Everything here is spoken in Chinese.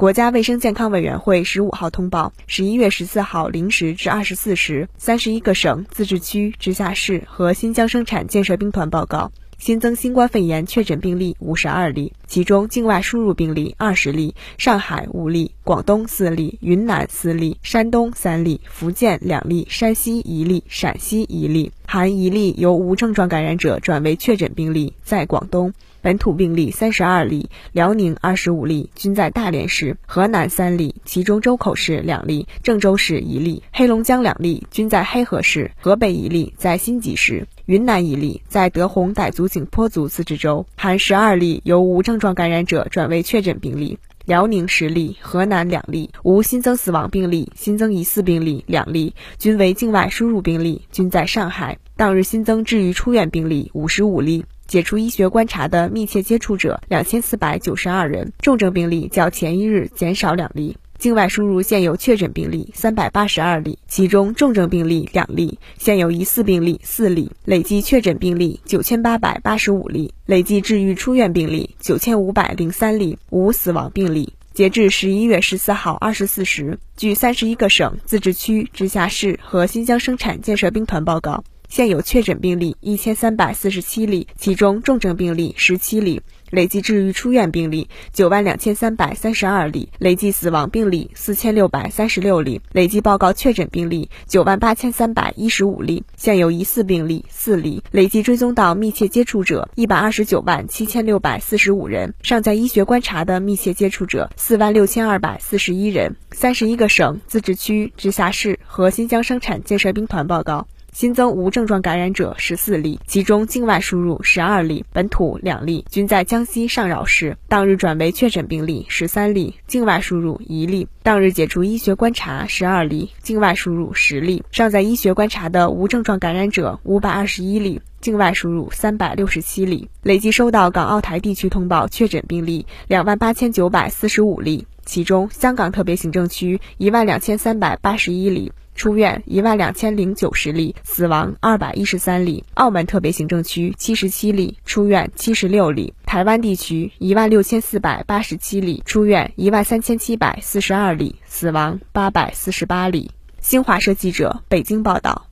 国家卫生健康委员会十五号通报：十一月十四号零时至二十四时，三十一个省、自治区、直辖市和新疆生产建设兵团报告。新增新冠肺炎确诊病例五十二例，其中境外输入病例二十例，上海五例，广东四例，云南四例，山东三例，福建两例，山西一例，陕西一例，含一例由无症状感染者转为确诊病例，在广东。本土病例三十二例，辽宁二十五例，均在大连市；河南三例，其中周口市两例，郑州市一例；黑龙江两例，均在黑河市；河北一例在新集市；云南一例在德宏傣族景颇族自治州，含十二例由无症状感染者转为确诊病例。辽宁十例，河南两例，无新增死亡病例，新增疑似病例两例，均为境外输入病例，均在上海。当日新增治愈出院病例五十五例。解除医学观察的密切接触者两千四百九十二人，重症病例较前一日减少两例。境外输入现有确诊病例三百八十二例，其中重症病例两例，现有疑似病例四例，累计确诊病例九千八百八十五例，累计治愈出院病例九千五百零三例，无死亡病例。截至十一月十四号二十四时，据三十一个省、自治区、直辖市和新疆生产建设兵团报告。现有确诊病例一千三百四十七例，其中重症病例十七例，累计治愈出院病例九万两千三百三十二例，累计死亡病例四千六百三十六例，累计报告确诊病例九万八千三百一十五例，现有疑似病例四例，累计追踪到密切接触者一百二十九万七千六百四十五人，尚在医学观察的密切接触者四万六千二百四十一人。三十一个省、自治区、直辖市和新疆生产建设兵团报告。新增无症状感染者十四例，其中境外输入十二例，本土两例，均在江西上饶市。当日转为确诊病例十三例，境外输入一例。当日解除医学观察十二例，境外输入十例。尚在医学观察的无症状感染者五百二十一例，境外输入三百六十七例。累计收到港澳台地区通报确诊病例两万八千九百四十五例，其中香港特别行政区一万两千三百八十一例。出院一万两千零九十例，死亡二百一十三例。澳门特别行政区七十七例，出院七十六例。台湾地区一万六千四百八十七例，出院一万三千七百四十二例，死亡八百四十八例。新华社记者北京报道。